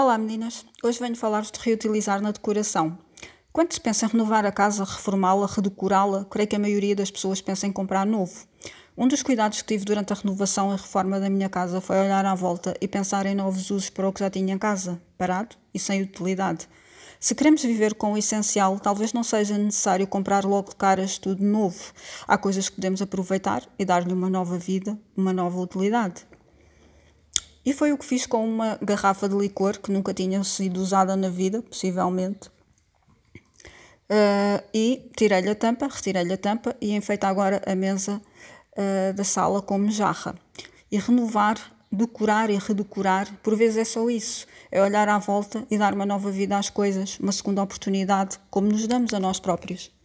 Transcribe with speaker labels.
Speaker 1: Olá meninas, hoje venho falar-vos de reutilizar na decoração. Quando se pensa em renovar a casa, reformá-la, redecorá-la, creio que a maioria das pessoas pensa em comprar novo. Um dos cuidados que tive durante a renovação e reforma da minha casa foi olhar à volta e pensar em novos usos para o que já tinha em casa, parado e sem utilidade. Se queremos viver com o essencial, talvez não seja necessário comprar logo de caras tudo novo. Há coisas que podemos aproveitar e dar-lhe uma nova vida, uma nova utilidade. E foi o que fiz com uma garrafa de licor que nunca tinha sido usada na vida, possivelmente. Uh, e tirei-lhe a tampa, retirei-lhe a tampa e enfeito agora a mesa uh, da sala como jarra. E renovar, decorar e redecorar, por vezes é só isso. É olhar à volta e dar uma nova vida às coisas, uma segunda oportunidade, como nos damos a nós próprios.